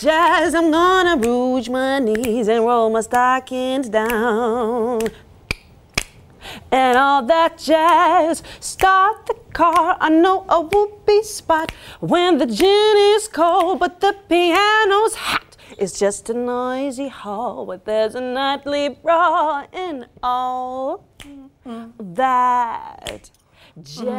jazz, I'm gonna rouge my knees and roll my stockings down. And all that jazz, start the car. I know a whoopee spot when the gin is cold, but the piano's hot. It's just a noisy hall where there's a nightly brawl and all that jazz.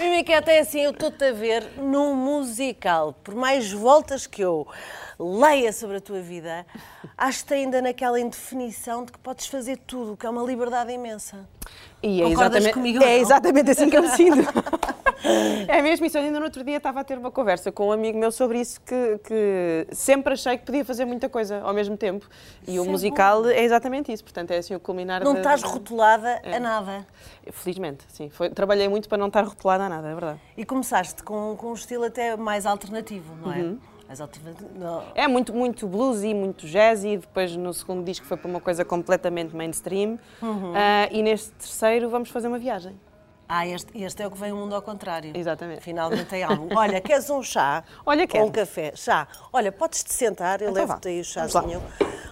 Mimi, que até assim eu estou-te a ver num musical. Por mais voltas que eu leia sobre a tua vida, acho que ainda naquela indefinição de que podes fazer tudo, que é uma liberdade imensa. E é Concordas exatamente, comigo é não? exatamente assim que eu me sinto. é mesmo isso. Eu ainda no outro dia estava a ter uma conversa com um amigo meu sobre isso, que, que sempre achei que podia fazer muita coisa ao mesmo tempo. E o Isso é musical é exatamente isso. Portanto, é assim o culminar Não da- estás rotulada a nada. Felizmente, sim. Foi- trabalhei muito para não estar rotulada a nada, é verdade. E começaste com, com um estilo até mais alternativo, não é? Uhum. Mais alternativo. não. É muito, muito bluesy, muito jazzy. Depois, no segundo disco, foi para uma coisa completamente mainstream. Uhum. Ah, e neste terceiro, vamos fazer uma viagem. Ah, este, este é o que vem o mundo ao contrário. Exatamente. Finalmente tem algo. Olha, queres um chá? Olha, Ou quero. um café? Chá. Olha, podes-te sentar, eu Então levo-te aí o chazinho.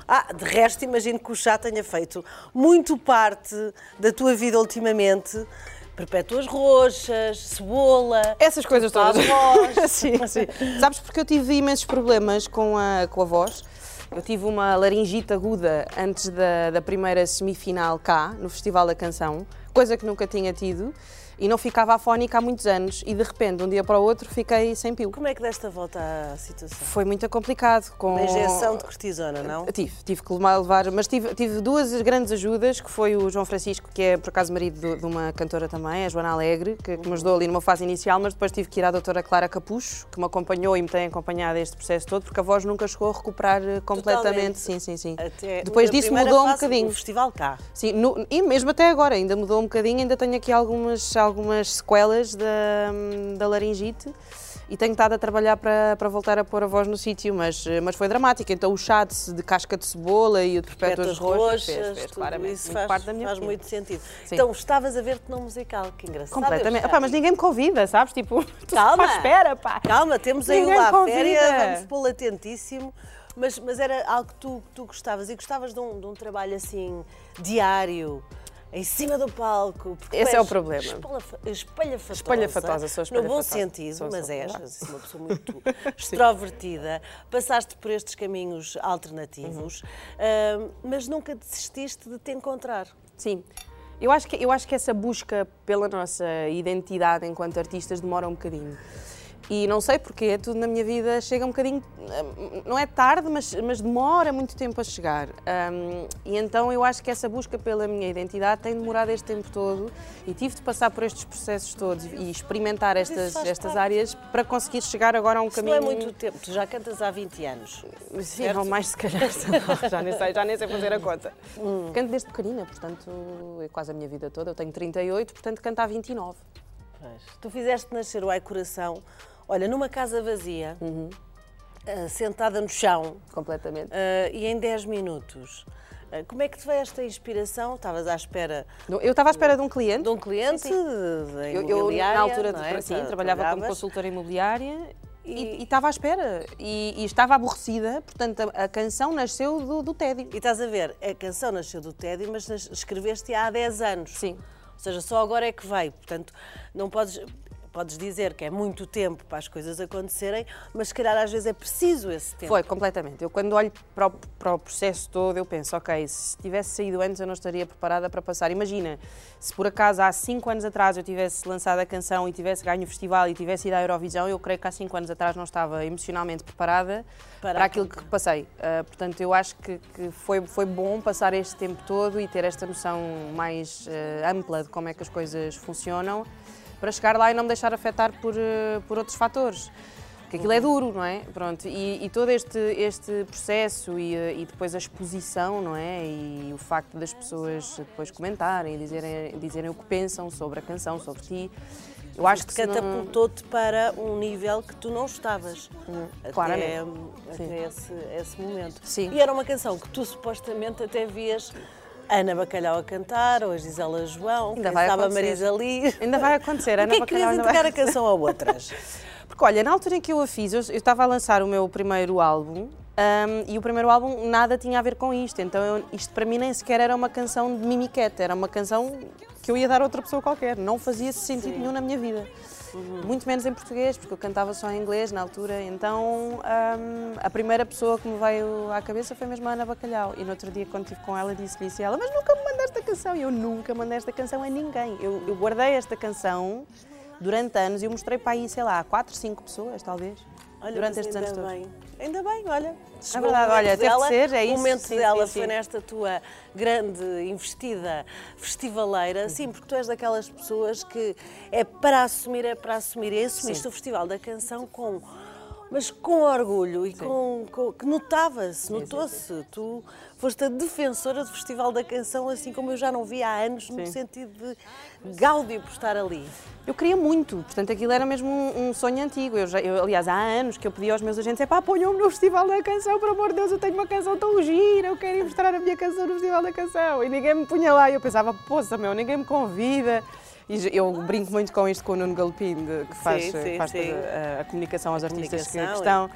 Ah, de resto, imagino que o chá tenha feito muito parte da tua vida ultimamente. Perpétuas roxas, cebola. Essas coisas todas. voz. sim, sim. Sabes porque eu tive imensos problemas com a, com a voz. Eu tive uma laringite aguda antes da, da primeira semifinal cá, no Festival da Canção, coisa que nunca tinha tido, e não ficava afónica há muitos anos, e de repente, de um dia para o outro, fiquei sem pio. Como é que deste a volta à situação? Foi muito complicado. Com... Uma injeção de cortisona, não? Tive, tive que levar, mas tive, tive duas grandes ajudas, que foi o João Francisco, que é por acaso marido do- de uma cantora também, a Joana Alegre, que, que me ajudou ali numa fase inicial, mas depois tive que ir à doutora Clara Capucho, que me acompanhou e me tem acompanhado este processo todo, porque a voz nunca chegou a recuperar eh, completamente. Totalmente. Sim, sim, sim. Até depois disso mudou um bocadinho. O festival cá. Sim, no- e mesmo até agora, ainda mudou um bocadinho, ainda tenho aqui algumas, algumas sequelas da, da laringite e tenho estado a trabalhar para, para voltar a pôr a voz no sítio, mas, mas foi dramático. Então o chá de, de casca de cebola e o de perpétuas roxas, roxas, fez, fez, claramente, isso faz, parte da minha faz vida. muito sentido. Sim. Então, estavas a ver-te num musical, que engraçado. Completamente. mas ninguém me convida, sabes? Tipo, Calma. espera, pá. Calma, temos aí lá a féria, vamos pô-lo atentíssimo. Mas, mas era algo que tu, que tu gostavas e gostavas de um, de um trabalho assim, diário, em cima do palco. porque Esse é o problema. espalhafa- Espalhafatosa. Espalhafatosa, sou No bom espalhafatosa. sentido, Sou, mas sou, és, uma pessoa muito extrovertida. Passaste por estes caminhos alternativos, Uhum. ah, mas nunca desististe de te encontrar. Sim. Eu acho, que, eu acho que essa busca pela nossa identidade enquanto artistas demora um bocadinho. E não sei porquê, tudo na minha vida chega um bocadinho, hum, não é tarde, mas, mas demora muito tempo a chegar. Hum, e então eu acho que essa busca pela minha identidade tem demorado este tempo todo e tive de passar por estes processos todos e experimentar estas, estas áreas para conseguir chegar agora a um Isso não caminho. é muito tempo, tu já cantas há 20 anos. Sim, certo? ou mais se calhar, já nem sei, já nem sei fazer a conta. Hum. Canto desde pequenina, portanto, é quase a minha vida toda. Eu tenho 38, portanto, canto há 29. Pois. Tu fizeste nascer o Ai Coração, olha, numa casa vazia, Uhum. ah, sentada no chão, Completamente. ah, e em 10 minutos. Ah, como é que te veio esta inspiração? Estavas à espera Eu estava à espera de um cliente. de um cliente Sim, sim. de- Eu, eu, na altura, não é? sim, Tra- trabalhava como consultora imobiliária e, estava à espera. E, e estava aborrecida, portanto, a, a canção nasceu do, do tédio. E estás a ver, a canção nasceu do tédio, mas escreveste há 10 anos. Sim. Ou seja, só agora é que veio. Portanto, não podes. Podes dizer que é muito tempo para as coisas acontecerem, mas se calhar às vezes é preciso esse tempo. Foi, completamente. Eu quando olho para o, para o processo todo, eu penso, ok, se tivesse saído antes eu não estaria preparada para passar. Imagina, se por acaso há cinco anos atrás eu tivesse lançado a canção e tivesse ganho o festival e tivesse ido à Eurovisão, eu creio que há cinco anos atrás não estava emocionalmente preparada Para para, aquilo que passei. Ah, portanto, eu acho que, que foi, foi bom passar este tempo todo e ter esta noção mais ah, ampla de como é que as coisas funcionam para chegar lá e não me deixar afetar por, ah, por outros fatores. Porque aquilo é duro, não é? Pronto, e, e todo este, este processo e, eh, e depois a exposição, não é? E o facto das pessoas depois comentarem e dizerem, dizerem o que pensam sobre a canção, sobre ti, eu acho que se não... catapultou-te para um nível que tu não estavas até, claramente. até esse, esse momento. Sim. E era uma canção que tu supostamente até vias Ana Bacalhau a cantar, ou a Gisela João, Ainda vai sabe a acontecer. Marisa Lee. Ainda vai acontecer, Ana Porquê é que Bacalhau querias ainda vai- entregar a canção a outras? Porque olha, na altura em que eu a fiz, eu eu estava a lançar o meu primeiro álbum ahm, e o primeiro álbum nada tinha a ver com isto, então eu- isto para mim nem sequer era uma canção de mimiquete, era uma canção que eu ia dar a outra pessoa qualquer, não fazia sentido nenhum na minha vida. Muito menos em português, porque eu cantava só em inglês na altura, então ahm, a primeira pessoa que me veio à cabeça foi mesmo a Ana Bacalhau. E no outro dia, quando estive com ela, disse-lhe isso e ela, mas nunca me mandaste a canção. E eu nunca mandei esta canção a ninguém. Eu, eu guardei esta canção durante anos e eu mostrei para aí, sei lá, quatro, cinco pessoas, talvez. Olha, durante estes ainda anos todos. bem. Ainda bem, olha. É verdade, olha, teve de dela, ser, é O isso, momento sim, dela sim, foi sim. nesta tua grande investida festivaleira, sim, porque tu és daquelas pessoas que é para assumir, é para assumir. E assumiste Sim. o Festival da Canção com. Mas com orgulho e com, com- que notava-se, notou-se. Tu foste a defensora do Festival da Canção, assim como eu já não vi há anos, no Sim. sentido de gáudio por estar ali. Eu queria muito, portanto aquilo era mesmo um, um sonho antigo. Eu, já, eu, aliás, há anos que eu pedi aos meus agentes: é pá, ponham-me no Festival da Canção, por amor de Deus, eu tenho uma canção tão gira, eu quero ir mostrar a minha canção no Festival da Canção. E ninguém me punha lá. E eu pensava: poça, meu, ninguém me convida. E eu brinco muito com isto com o Nuno Galpim, de- que faz, sim, faz sim. a, a comunicação aos artistas que, que comunicação estão.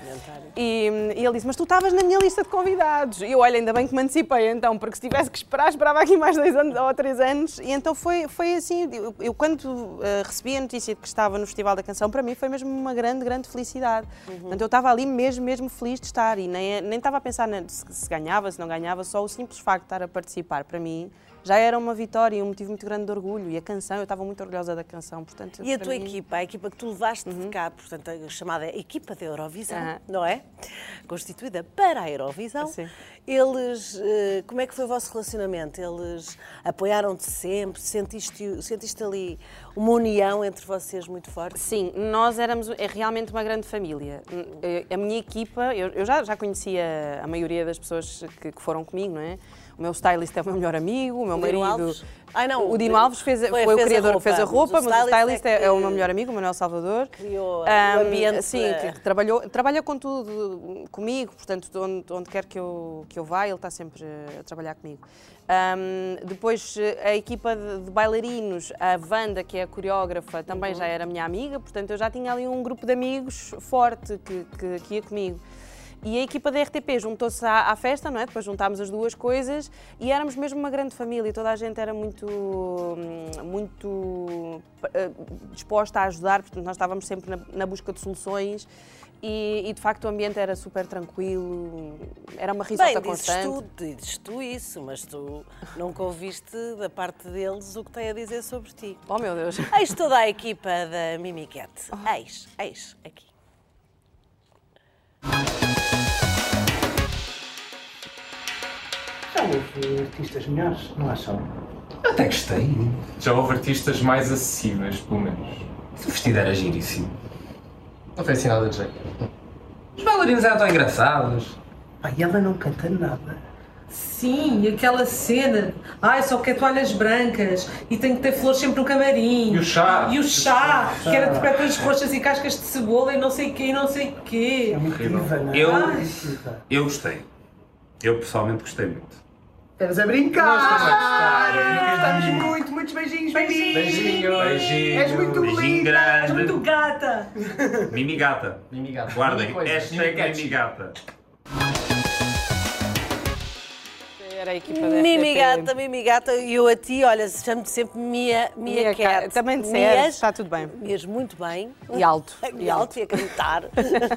e. E, ele disse: Mas tu estavas na minha lista de convidados. E eu, olha, ainda bem que me antecipei então, porque se tivesse que esperar, esperava aqui mais dois anos ou três anos. E então foi, foi assim. Eu, eu quando eh, recebi a notícia de que estava no Festival da Canção, para mim foi mesmo uma grande, grande felicidade. Portanto, eu estava ali mesmo, mesmo feliz de estar. E nem, nem estava a pensar na- se, se ganhava, se não ganhava, só o simples facto de estar a participar, para mim. Já era uma vitória e um motivo muito grande de orgulho. E a canção, eu estava muito orgulhosa da canção. Portanto, E a tua mim- equipa, a equipa que tu levaste de cá, portanto, a chamada equipa da Eurovisão, Aham. não é? Constituída para a Eurovisão. Sim. Eles, eh, como é que foi o vosso relacionamento? Eles apoiaram-te sempre? Sentiste, sentiste ali uma união entre vocês muito forte? Sim, nós éramos é realmente uma grande família. Eh, A minha equipa, eu, eu já, já conhecia a maioria das pessoas que, que foram comigo, não é? O meu stylist é o meu melhor amigo, o meu O marido. Alves? Ai, não, o Dino Alves fez, foi- foi, o criador roupa, que fez a mas o roupa, mas o stylist stylist é é, é o que meu melhor amigo, o Manuel Salvador. criou o Ahm, ambiente Sim, para- que trabalhou, trabalha com tudo comigo, portanto, de onde, onde quer que eu, que eu vá, ele está sempre a trabalhar comigo. Ahm, depois, a equipa de, de bailarinos, a Wanda, que é a coreógrafa, também Uhum. já era minha amiga, portanto, eu já tinha ali um grupo de amigos forte que, que, que ia comigo. E a equipa da RTP juntou-se à, à festa, não é? Depois juntámos as duas coisas e éramos mesmo uma grande família. Toda a gente era muito, hum, muito eh, disposta a ajudar, portanto, nós estávamos sempre na, na busca de soluções e, e, de facto o ambiente era super tranquilo, era uma risota Bem, dizes constante. tu, dizes tu isso, mas tu nunca ouviste da parte deles o que tem a dizer sobre ti. Oh meu Deus! Eis toda a equipa da Mimiquete. Eis, eis, aqui. Houve artistas melhores, não acham? Eu até gostei. Já houve artistas mais acessíveis, pelo menos. O vestido era giríssimo. Não foi assim nada de jeito. Os bailarinos eram tão engraçados. Pai, ela não canta nada. Sim, e aquela cena. Ai, só quer toalhas brancas e tem que ter flores sempre no camarim. E o chá. E o chá, que era de pétalas roxas e cascas de cebola e não sei o quê, e não sei o quê. É diva, não é? Eu-. Eu gostei. Eu pessoalmente gostei muito. Eras a brincar! Estamos muito, muitos beijinhos, beijinhos! Beijinho. Beijinho. És muito Beijinho linda! grande. Muito gata! Mimigata. Mimigata. Guardem. Hashtag mimigata. Era a equipa da RTP. Mimigata, Mimigata, e eu a ti, olha, chamo-te sempre Mia, Mia, Mia Cat. Cat, também Mias, está tudo bem. Mias muito bem. E alto. E alto e a cantar.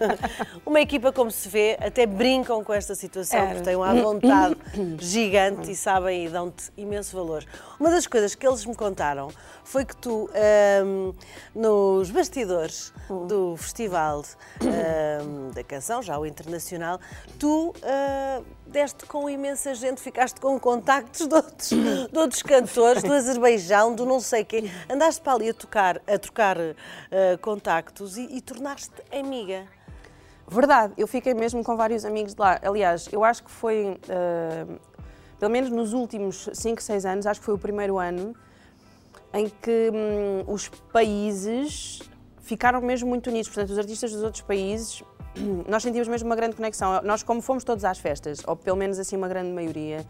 Uma equipa, como se vê, até brincam com esta situação, Era. porque têm uma vontade gigante e sabem e dão-te imenso valor. Uma das coisas que eles me contaram foi que tu, ahm, nos bastidores do festival ahm, da canção, já o internacional, tu ah, deste com imensa gente, ficaste com contactos de outros, de outros cantores, do Azerbaijão, do não sei quê. Andaste para ali a, tocar, a trocar ah, contactos e, e tornaste amiga. Verdade, eu fiquei mesmo com vários amigos de lá. Aliás, eu acho que foi, eh, pelo menos nos últimos 5, 6 anos, acho que foi o primeiro ano em que hum, os países ficaram mesmo muito unidos. Portanto, os artistas dos outros países, nós sentimos mesmo uma grande conexão. Nós, como fomos todos às festas, ou pelo menos assim uma grande maioria,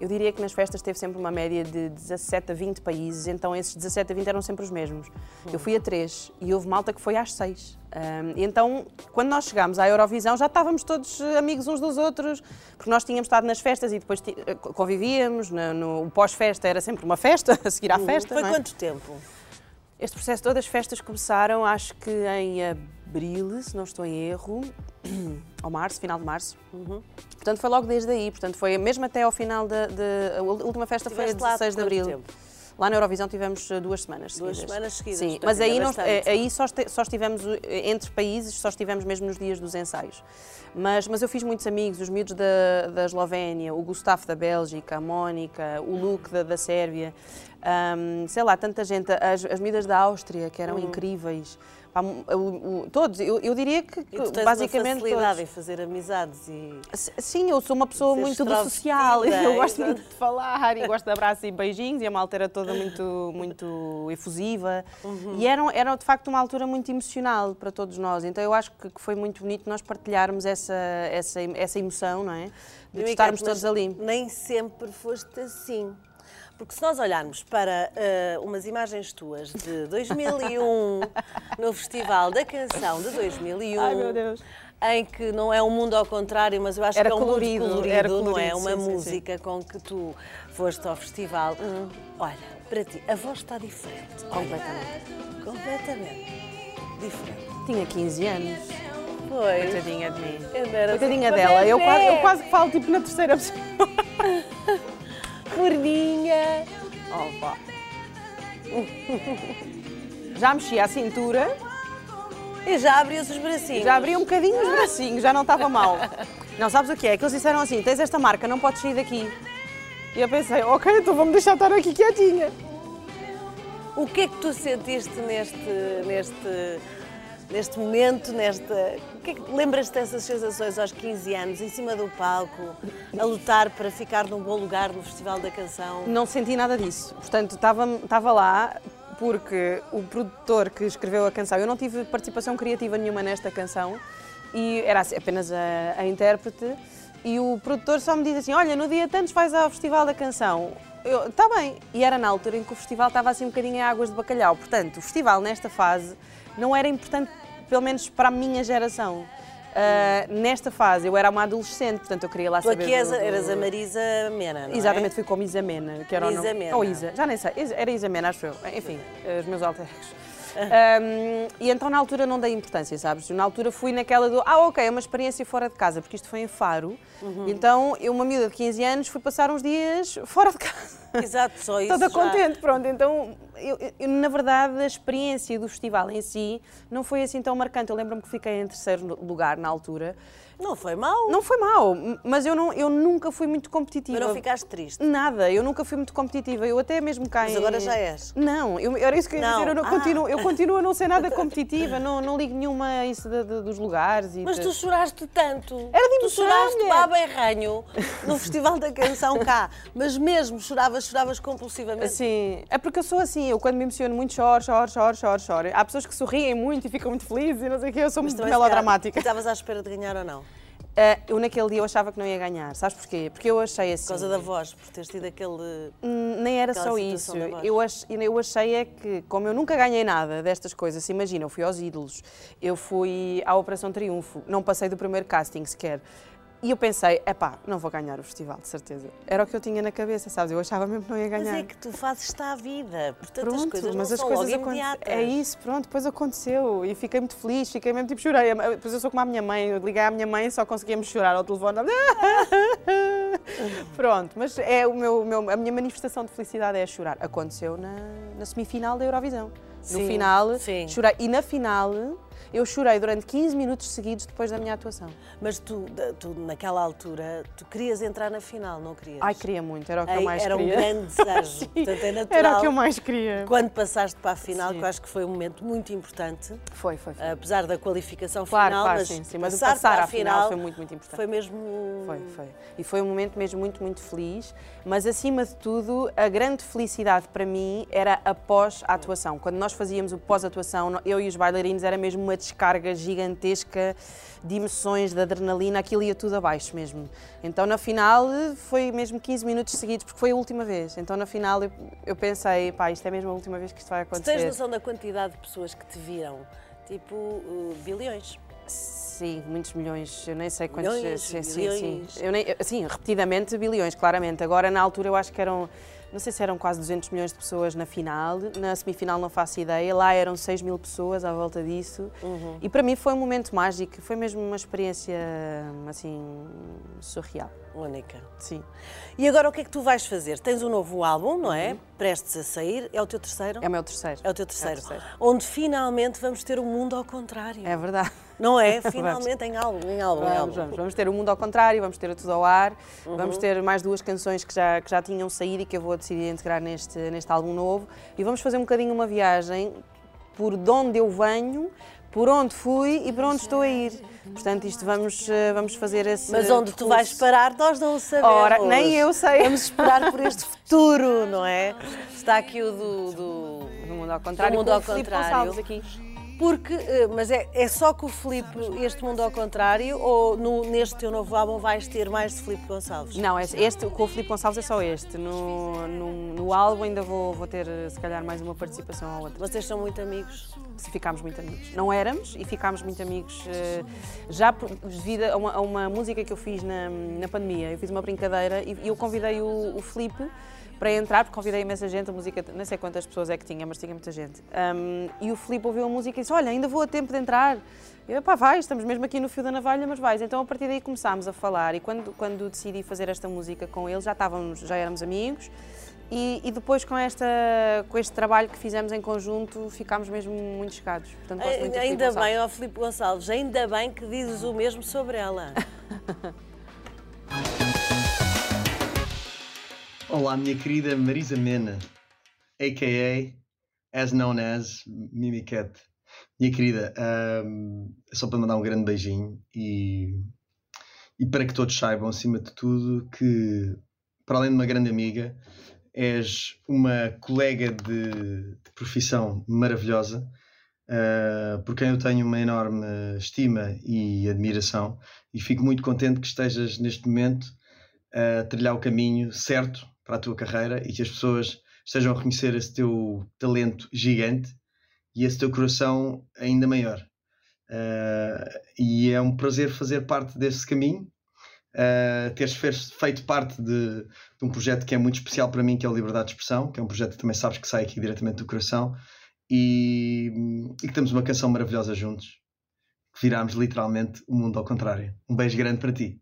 eu diria que nas festas teve sempre uma média de 17 a 20 países, então esses 17 a 20 eram sempre os mesmos. Eu fui a três e houve malta que foi às seis. Um, então, quando nós chegámos à Eurovisão, já estávamos todos eh, amigos uns dos outros, porque nós tínhamos estado nas festas e depois eh, convivíamos. No, no- o pós-festa era sempre uma festa, a seguir à festa. Foi é? quanto tempo? Este processo, todas as festas começaram, acho que em abril, se não estou em erro, ou março, final de março. Portanto, foi logo desde aí. Portanto, foi mesmo até ao final da. a última festa foi a Estiveste lá 16 de abril. tempo? Lá na Eurovisão tivemos eh, duas semanas Duas seguidas. semanas seguidas, Sim, mas aí, aí só, só estivemos eh, entre países, só estivemos mesmo nos dias dos ensaios. Mas, mas eu fiz muitos amigos, os miúdos da, da Eslovénia, o Gustavo da Bélgica, a Mónica, o Luke da, da Sérvia, ahm, sei lá, tanta gente, as, as miúdas da Áustria, que Uhum. eram incríveis. Pá, o- o- todos, eu, eu diria que, E tu tens basicamente uma facilidade todos. em fazer amizades e... Sim, eu sou uma pessoa muito do social, eu gosto muito de falar e gosto de abraços e beijinhos e a malta era toda muito, muito efusiva Uhum. e era, era de facto uma altura muito emocional para todos nós, então eu acho que, que foi muito bonito nós partilharmos essa, essa, essa emoção, não é? De estarmos todos ali. Nem sempre foste assim. Porque se nós olharmos para eh, umas imagens tuas de 2001, no Festival da Canção de 2001, Ai, meu Deus. em que não é um mundo ao contrário, mas eu acho Era que é um colorido, mundo colorido, era não é? colorido, Uma sim, sim, sim. música com que tu foste ao festival. Hum. Olha, para ti, a voz está diferente. Completamente. Completamente diferente. Tinha 15 anos. Foi. Coitadinha de mim. Eu Coitadinha assim, dela. Eu bebê. quase, eu quase falo tipo na terceira pessoa. Gordinha. Opa. Já mexia a cintura, E já abriu os bracinhos. já abria um bocadinho os bracinhos, já não estava mal. Não, sabes o que é? Que eles disseram assim: tens esta marca, não podes sair daqui. E eu pensei: ok, então vou-me deixar estar aqui quietinha. O que é que tu sentiste neste, neste, neste momento, nesta... Que é lembras-te dessas sensações aos 15 anos, em cima do palco, a lutar para ficar num bom lugar no Festival da Canção? Não senti nada disso. Portanto, estava, lá porque o produtor que escreveu a canção, eu não tive participação criativa nenhuma nesta canção e era assim, apenas a, a intérprete. E o produtor só me disse assim: Olha, no dia tantos vais ao Festival da Canção. Eu, está bem. E era na altura em que o festival estava assim um bocadinho em águas de bacalhau. Portanto, o festival nesta fase não era importante, pelo menos para a minha geração. Ah, nesta fase eu era uma adolescente, portanto eu queria lá Tu saber. aqui és, do- do- eras a Marisa Mena, não é? Exatamente, fui como Isa Mena, que era o Isa nome. Mena. Ou Isa, já nem sei, era Isa Mena, acho eu. Enfim, os meus alter. Um, e então na altura não dei importância, sabes? Na altura fui naquela do, ah, ok, é uma experiência fora de casa, porque isto foi em Faro. Uhum. Então eu, uma miúda de 15 anos, fui passar uns dias fora de casa. Exato, só isso Toda já. contente, pronto. Então, eu, eu, na verdade, a experiência do festival em si não foi assim tão marcante. Eu lembro-me que fiquei em terceiro lugar na altura. Não foi mal, Não foi mal, mas eu, não, eu nunca fui muito competitiva. mas não ficaste triste. Nada, eu nunca fui muito competitiva. Eu até mesmo cá Mas em- agora já és. Não, eu, era isso que eu ia Não. dizer. Eu, não Ah. continuo, eu continuo a não ser nada competitiva, não, não ligo nenhuma a isso de- de- dos lugares. E Mas de- tu choraste tanto. Era de Tu choraste baba e ranho no Festival da Canção cá. Mas mesmo choravas, choravas compulsivamente. Assim, é porque eu sou assim, eu quando me emociono muito choro, choro, choro, choro, choro. Há pessoas que sorriem muito e ficam muito felizes e não sei o quê, eu sou muito se calhar, melodramática. Estavas à espera de ganhar ou não? Por Ah, eu naquele dia eu achava que não ia ganhar, sabes porquê? Porque eu achei assim. causa da voz, por teres tido aquele. Hum, Nem era só isso. Eu, ach, eu achei é que, como eu nunca ganhei nada destas coisas, se imagina, eu fui aos ídolos, eu fui à Operação Triunfo, não passei do primeiro casting sequer. E eu pensei, epá, não vou ganhar o festival, de certeza. Era o que eu tinha na cabeça, sabes? Eu achava mesmo que não ia Mas ganhar. é que tu fazes está a vida. Portanto, Pronto, as coisas mas não as são coisas logo imediatas. É isso, pronto, depois aconteceu e fiquei muito feliz, fiquei mesmo tipo chorei. Depois eu sou como a minha mãe, eu liguei à minha mãe e só conseguíamos chorar ao telefone. pronto, mas é o meu, meu- a minha manifestação de felicidade é chorar. Aconteceu na, na semifinal da Eurovisão. No Sim, final, sim. chorei. E na final, eu chorei durante 15 minutos seguidos depois da minha atuação. Mas tu, tu, naquela altura, tu querias entrar na final, não querias? Ai, queria muito, era o que eu mais Era um queria. grande desejo. Portanto, é natural. Era o que eu mais queria. Quando passaste para a final, Sim. que eu acho que foi um momento muito importante, Foi, foi, foi. apesar da qualificação Claro, final, claro, mas, sim, sim, mas o passar, passar para à final foi muito, muito importante. Foi mesmo. Foi, foi. E foi um momento mesmo muito, muito feliz, mas acima de tudo, a grande felicidade para mim era após a atuação. Quando nós fazíamos o pós-atuação, eu e os bailarinos era mesmo uma descarga gigantesca de emoções, de adrenalina, aquilo ia tudo abaixo mesmo. Então na final foi mesmo 15 minutos seguidos, porque foi a última vez. Então na final eu, eu pensei, pá, isto é mesmo a última vez que isto vai Tu acontecer. tens noção da quantidade de pessoas que te viram? Tipo, uh, bilhões. Sim, muitos milhões, eu nem sei quantos. Milhões, sim, sim, bilhões. sim. Eu nem, sim, repetidamente bilhões, claramente. Agora, na altura, eu acho que eram, não sei se eram quase 200 milhões de pessoas na final, na semifinal não faço ideia, lá eram 6 mil pessoas à volta disso. Uhum. E para mim foi um momento mágico, foi mesmo uma experiência, assim, surreal. Única. Sim. E agora o que é que tu vais fazer? Tens um novo álbum, não é? Prestes a sair. É o teu terceiro? É o meu terceiro. É o teu terceiro. terceiro. Onde finalmente vamos ter o mundo ao contrário. É verdade. Não é? Finalmente em álbum, em álbum, em Vamos, álbum. vamos, vamos ter o mundo ao contrário, vamos ter o tudo ao ar, Uhum. vamos ter mais duas canções que já, que já tinham saído e que eu vou decidir integrar neste, neste álbum novo. E vamos fazer um bocadinho uma viagem por de onde eu venho, por onde fui e por onde estou a ir. Portanto, isto vamos, eh, vamos fazer esse. Mas onde tu vais parar, nós não o sabemos. Ora, nem eu sei. Vamos esperar por este futuro, não é? Está aqui o do. do... Mundo ao contrário, Do mundo ao contrário. Aqui. Porque, eh, mas é, é só com o Filipe este mundo ao contrário ou no- neste teu novo álbum vais ter mais de Filipe Gonçalves? Não, este, este com o Filipe Gonçalves é só este. No, no, no álbum ainda vou, vou ter, se calhar, mais uma participação ou outra. Vocês são muito amigos? se ficámos muito amigos. Não éramos e ficámos muito amigos eh, já por- devido a uma, a uma música que eu fiz na, na pandemia. Eu fiz uma brincadeira e, e eu convidei o, o Filipe para entrar, porque convidei imensa gente, a música, não sei quantas pessoas é que tinha, mas tinha muita gente. Ahm, e o Filipe ouviu a música e disse, olha, ainda vou a tempo de entrar. Eu, pá, vai, estamos mesmo aqui no fio da navalha, mas vais. Então a partir daí começámos a falar e quando, quando decidi fazer esta música com ele, já estávamos, já éramos amigos. E, e depois com, esta, com este trabalho que fizemos em conjunto, ficámos mesmo muito chegados. Portanto, muito Ainda bem, ó Filipe Gonçalves, ainda bem que dizes o mesmo sobre ela. Olá, minha querida Marisa Mena, a.k.a. as known as Mimi Cat. Minha querida, é só para mandar um grande beijinho e, e para que todos saibam, acima de tudo, que para além de uma grande amiga, és uma colega de, de profissão maravilhosa, ah, por quem eu tenho uma enorme estima e admiração e fico muito contente que estejas neste momento a trilhar o caminho certo para a tua carreira e que as pessoas estejam a reconhecer esse teu talento gigante e esse teu coração ainda maior. Ah, e é um prazer fazer parte desse caminho, ah, teres feito parte de, de um projeto que é muito especial para mim, que é o Liberdade de Expressão, que é um projeto que também sabes que sai aqui diretamente do coração, e, e que temos uma canção maravilhosa juntos, que virámos literalmente o mundo ao contrário. Um beijo grande para ti.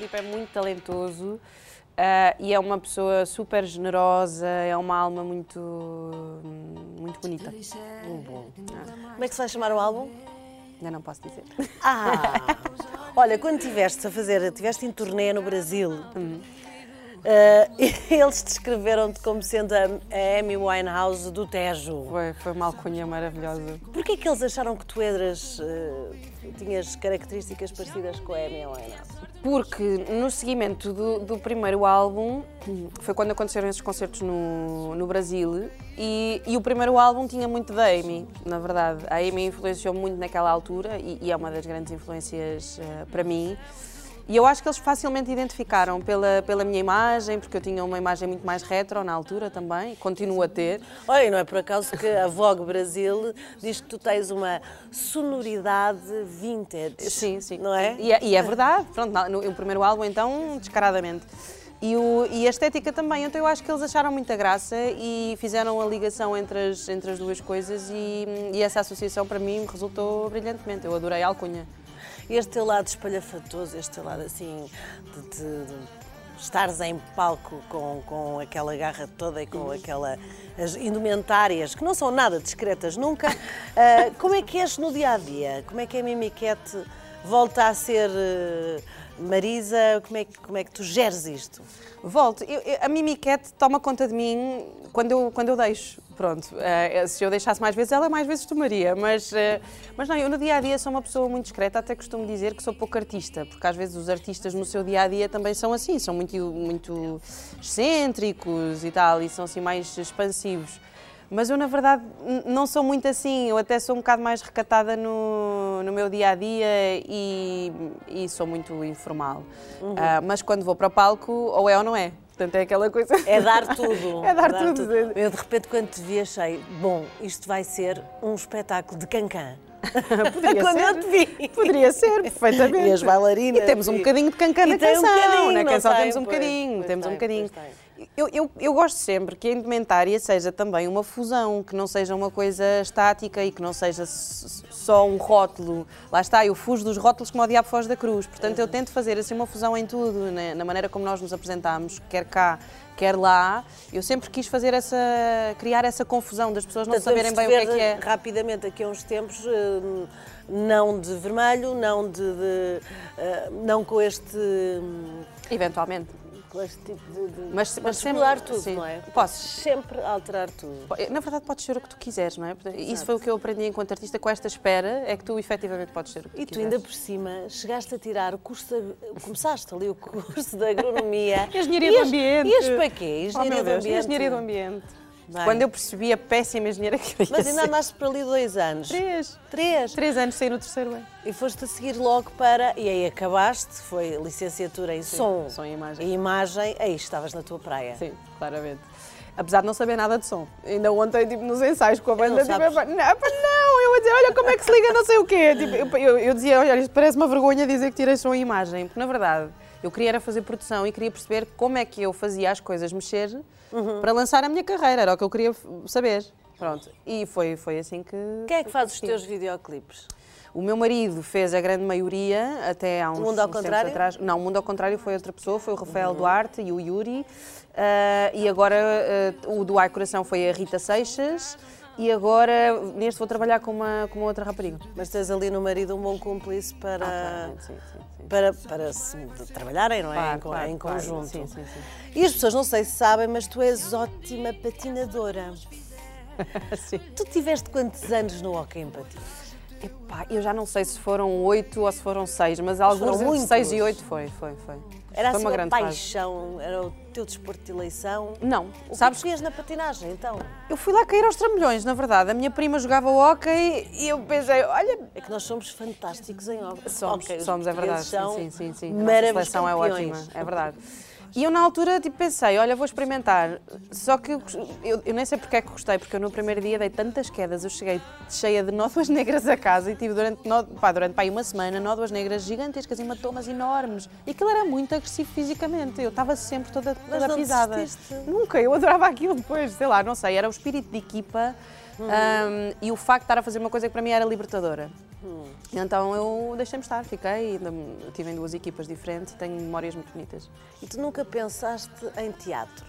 Filipe é muito talentoso ah, e é uma pessoa super generosa, é uma alma muito, muito bonita. Como é que se vai chamar o álbum? Ainda não posso dizer. Ah! Olha, quando estiveste a fazer, estiveste em turnê no Brasil, eh, eles descreveram-te como sendo a, a Amy Winehouse do Tejo. Foi, foi uma alcunha maravilhosa. Porquê que eles acharam que tu eras, eh, tinhas características parecidas com a Amy Winehouse? Porque no seguimento do, do primeiro álbum, foi quando aconteceram esses concertos no, no Brasil, e, e o primeiro álbum tinha muito da Amy, na verdade. A Amy influenciou muito naquela altura e, e é uma das grandes influências eh, para mim. E eu acho que eles facilmente identificaram pela, pela minha imagem, porque eu tinha uma imagem muito mais retro na altura também, continuo a ter. Olha, não é por acaso que a Vogue Brasil diz que tu tens uma sonoridade vintage. Sim, sim. Não é? E é, e é verdade. Pronto, no, no primeiro álbum, então, descaradamente. E, o- e a estética também. Então, eu acho que eles acharam muita graça e fizeram a ligação entre as, entre as duas coisas. E, e essa associação, para mim, resultou brilhantemente. Eu adorei a alcunha. Este teu lado espalhafatoso, este teu lado assim de, de- de estares em palco com, com aquela garra toda e com aquela as indumentárias que não são nada discretas nunca. ah, como é que és no dia a dia? Como é que a Mimiquete volta a ser eh, Marisa? Como é, que, como é que tu geres isto? Volto. Eu- eu- a Mimiquete toma conta de mim quando eu, quando eu deixo. Pronto. Eh, se eu deixasse mais vezes, ela mais vezes tomaria. Mas, eh, mas não, eu no dia a dia sou uma pessoa muito discreta, até costumo dizer que sou pouco artista, porque às vezes os artistas no seu dia a dia também são assim, são muito, muito excêntricos e tal, e são assim mais expansivos. Mas eu, na verdade, não sou muito assim. Eu até sou um bocado mais recatada no, no meu dia a dia e, e sou muito informal. Uhum. Ah, mas quando vou para o palco, ou é ou não é. Portanto, é aquela coisa. É dar tudo. É dar tudo. Eu, de repente, quando te vi, achei, bom, isto vai ser um espetáculo de cancan. Poderia quando ser. eu te vi. Poderia ser, perfeitamente. E as bailarinas. E temos um bocadinho de cancan E na um canção. bocadinho, na canção tem? temos um bocadinho, pois temos um bocadinho. tem. Eu, eu, eu gosto sempre que a indumentária seja também uma fusão, que não seja uma coisa estática e que não seja só um rótulo. Lá está, eu fujo dos rótulos como o diabo foge da cruz. Portanto, eu tento fazer assim uma fusão em tudo, né? na maneira como nós nos apresentamos, quer cá, quer lá. Eu sempre quis fazer essa, criar essa confusão das pessoas não Portanto, saberem bem o que é que é. Rapidamente, aqui a uns tempos, eh, não de vermelho, não de. de, eh, não com este. Eventualmente. Com este tipo de. de Mas- mas sempre- mudar tudo, sim. não é? Posso. Sempre alterar tudo. Na verdade, podes ser o que tu quiseres, não é? Isso foi o que eu aprendi enquanto artista com esta espera, é que tu efetivamente podes ser o que E tu quiseres. ainda por cima chegaste a tirar o curso, de, começaste ali o curso de agronomia. Engenharia Ias- do ambiente. Ias para quê? Oh, Engenharia meu do Deus, ambiente. Engenharia do ambiente. Bem. Quando eu percebi a péssima engenheira que eu ia Mas ainda andaste por ali dois anos. Três. Três. Três anos saí no terceiro ano. E foste a seguir logo para. E aí acabaste, foi licenciatura em som, som e imagem. e imagem. Aí estavas na tua praia. Sim, claramente. Apesar de não saber nada de som. Ainda ontem, tipo, nos ensaios com a banda, não tipo, não, não, eu a dizer, olha como é que se liga não sei o quê. Tipo, eu, eu- eu dizia, olha, isto parece uma vergonha dizer que tirei som e imagem. Porque, na verdade, eu queria era fazer produção e queria perceber como é que eu fazia as coisas mexer Uhum. para lançar a minha carreira. Era o que eu queria saber. Pronto. E foi, foi assim que... Quem é que faz os teus videoclipes? O meu marido fez a grande maioria até há uns, Mundo ao uns Contrário? Uhum. atrás. Não, o Mundo ao Contrário foi outra pessoa, foi o Rafael Duarte e o Yuri. Ah, e agora ah, o do Ai Coração foi a Rita Seixas. E agora, neste, vou trabalhar com uma, com uma outra rapariga. Mas tens ali no marido um bom cúmplice para, claramente, sim, sim, sim. para, para se, trabalharem, não é? Claro, em, claro, em claro. conjunto. Sim, sim, sim. E as pessoas não sei se sabem, mas tu és ótima patinadora. Sim. Tu tiveste quantos anos no hockey em patins? Epá, eu já não sei se foram oito ou se foram seis, mas alguns foram entre seis e oito foi, foi, foi. Era foi assim uma uma, grande fase. paixão, era o teu desporto de eleição. Não, O sabes que é que na patinagem, então? Eu fui lá cair aos trambolhões, na verdade. A minha prima jogava hóquei e eu pensei, olha, É que nós somos fantásticos em hockey. Somos, Ok, os somos, é verdade. Sim, são sim, sim. sim. A nossa seleção é campeões. ótima, é verdade. E eu na altura tipo, pensei, olha, vou experimentar. Só que eu, eu, eu nem sei porque é que gostei, porque eu no primeiro dia dei tantas quedas, eu cheguei cheia de nódoas negras a casa e tive durante, nó- pá, durante pá, uma semana nódoas negras gigantescas, hematomas enormes. E aquilo era muito agressivo fisicamente. Eu estava sempre toda, toda não pisada. desististe? Nunca, eu adorava aquilo depois, sei lá, não sei, era o espírito de equipa hum, e o facto de estar a fazer uma coisa que para mim era libertadora. Então eu deixei-me estar, fiquei, ainda estive em duas equipas diferentes e tenho memórias muito bonitas. E tu nunca pensaste em teatro?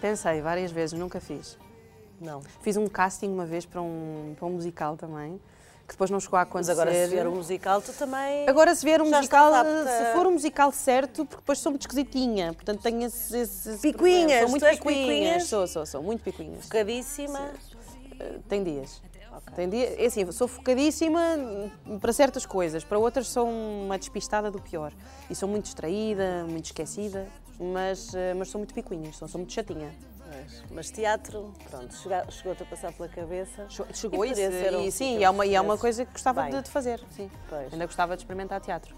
Pensei várias vezes, nunca fiz. Não. Fiz um casting uma vez para um, para um musical também, que depois não chegou a Mas acontecer. agora se vier um musical, tu também... Agora, se vier um musical, se for um musical certo, porque depois sou muito esquisitinha, portanto tenho esse. esse esse Picuinhas. Sou muito picuinhas. picuinhas? Sou, sou, sou, muito picuinhas. Focadíssima. Tem dias. Tem dias. É assim, sou focadíssima para certas coisas, para outras sou uma despistada do pior. E sou muito distraída, muito esquecida, mas, eh, mas sou muito picuinha, sou, sou muito chatinha. Mas, mas teatro, pronto, chegou-te a passar pela cabeça. Che- Chegou E ser um e sim, sítio é uma, e é uma coisa que gostava de, de fazer. Sim. Pois. Ainda gostava de experimentar teatro.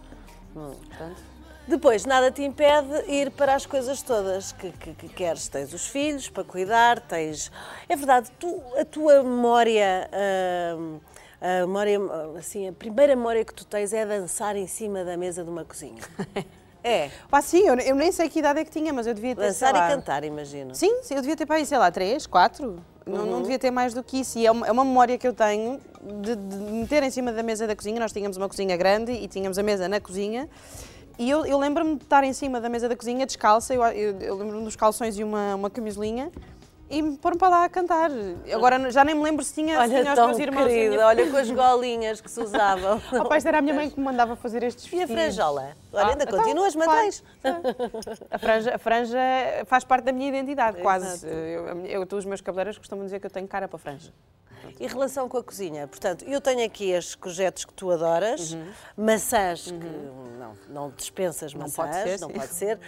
Portanto, Depois, nada te impede ir para as coisas todas que, que- que queres. Tens os filhos para cuidar, tens. É verdade, tu, a tua memória. hum, a memória, assim, a primeira memória que tu tens é dançar em cima da mesa de uma cozinha. É, Pá, sim, eu, eu nem sei que idade é que tinha, mas eu devia ter. dançar sei lá, e cantar, imagino. Sim, sim, eu devia ter para aí, sei lá, três, quatro. Não, não devia ter mais do que isso. E é uma, é uma memória que eu tenho de, de meter em cima da mesa da cozinha. Nós tínhamos uma cozinha grande e tínhamos a mesa na cozinha. E eu, eu lembro-me de estar em cima da mesa da cozinha, descalça. Eu, eu, eu lembro-me dos calções e uma, uma camisolinha. E me pôr para lá a cantar. Agora já nem me lembro se tinha, se Olha, tinha os meus irmãos. querida, minha- olha com as golinhas que se usavam. Oh, isto era a minha mãe que me mandava fazer estes E a vestidos. franjola? Olha, Ah, ainda então, continuas, mantens? A franja, a franja faz parte da minha identidade, quase. Exato. Eu, eu, eu, os meus cabeleireiros costumam dizer que eu tenho cara para franja. E relação com a cozinha? Portanto, eu tenho aqui estes cojetos que tu adoras, maçãs que não, não dispensas Uhum. Não maçãs, pode ser, não sim. pode ser.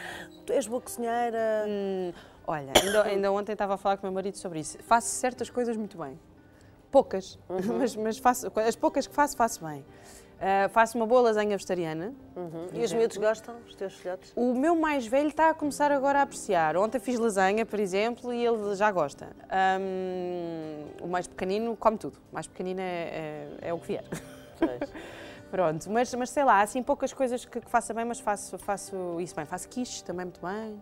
Tu és boa cozinheira, Olha, ainda, ainda ontem estava a falar com o meu marido sobre isso. Faço certas coisas muito bem. Poucas, mas, mas faço, as poucas que faço, faço bem. Ah, faço uma boa lasanha vegetariana. E os miúdos gostam, os teus filhotes? O meu mais velho está a começar agora a apreciar. Ontem fiz lasanha, por exemplo, e ele já gosta. Ahm, o mais pequenino come tudo. O mais pequenino é, é, é o que vier. Pronto, mas, mas sei lá, assim poucas coisas que, que faça bem, mas faço, faço isso bem. Faço quiche também muito bem.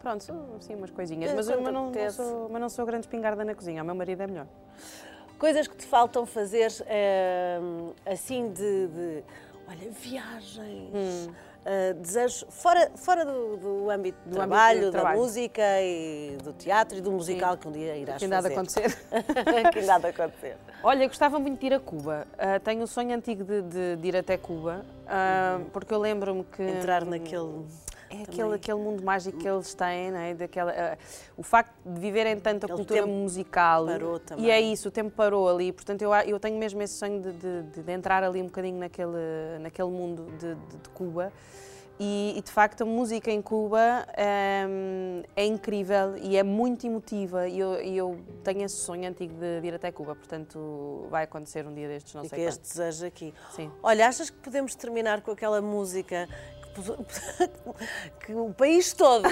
Pronto, sim, umas coisinhas. Mas, mas não, não sou, mas não sou grande espingarda na cozinha. O meu marido é melhor. Coisas que te faltam fazer eh, assim de, de, olha, viagens, eh, desejos, fora, fora do, do âmbito do Do trabalho, âmbito do da trabalho. música e do teatro e do musical que um dia irás Que fazer. acontecer. que de acontecer. Olha, gostava muito de ir a Cuba. Ah, tenho o sonho antigo de, de- de ir até Cuba, ah, porque eu lembro-me que. Entrar naquele... É também. aquele, aquele mundo mágico que eles têm, não é? Daquela, ah, o facto de viverem tanta Aquele cultura musical. parou também. E é isso, o tempo parou ali. Portanto, eu, eu tenho mesmo esse sonho de, de- de- entrar ali um bocadinho naquele, naquele mundo de, de- Cuba. E, e, de facto a música em Cuba hum, é incrível e é muito emotiva. E eu, e eu tenho esse sonho antigo de, de ir até Cuba. Portanto, vai acontecer um dia destes, não Fica sei este quando. desejo aqui. Sim. Olha, achas que podemos terminar com aquela música que, o país todo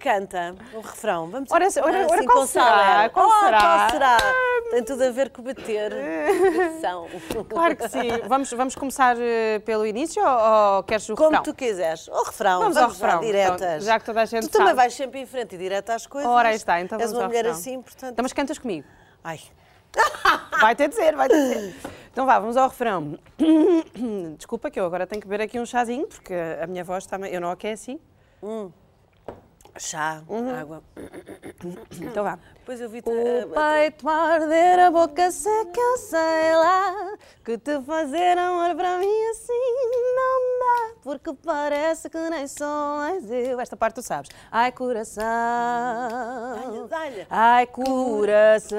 canta? O refrão. Vamos Ora, ora, ora, assim, qual será? Qual Oh, será? qual será? Tem tudo a ver com bater. Claro que sim. Vamos, vamos começar eh, pelo início ou, ou queres o Como refrão? tu quiseres. O refrão. Vamos Vamos, ao refrão, diretas. então, já que toda a gente Tu também sabe. vais sempre em frente e direta às coisas. Ora, aí está, então És vamos uma ao mulher refrão. assim, portanto... Então, mas cantas comigo. Ai. Vai ter de ser, vai ter de ser. Então vá, vamos ao refrão. Desculpa que eu agora tenho que beber aqui um chazinho, porque a minha voz está... Eu não aqueci. Chá, Uhum. água. Então vá. Depois eu vi-te... O a- peito a arder, a boca seca, eu sei lá Que te fazer amor para mim assim não dá Porque parece que nem sou mais eu Esta parte tu sabes Ai coração Dá-lhe, dá-lhe. Ai coração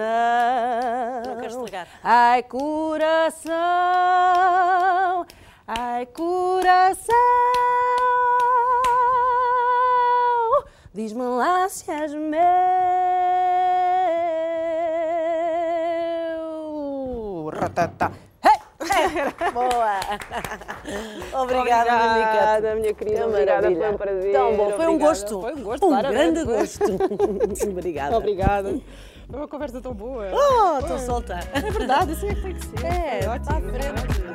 Não estragar. Ai coração Ai coração Diz-me lá se és meu Ratatá! Boa! Obrigada, Obrigada, minha querida. Que Obrigada, maravilha. foi um prazer. Tão bom, foi um Obrigada. gosto. Foi um gosto, Um claramente. grande gosto. Obrigada. Obrigada. Foi uma conversa tão boa. Oh, estou solta. É verdade, isso é que tem que ser. É, Foi ótimo.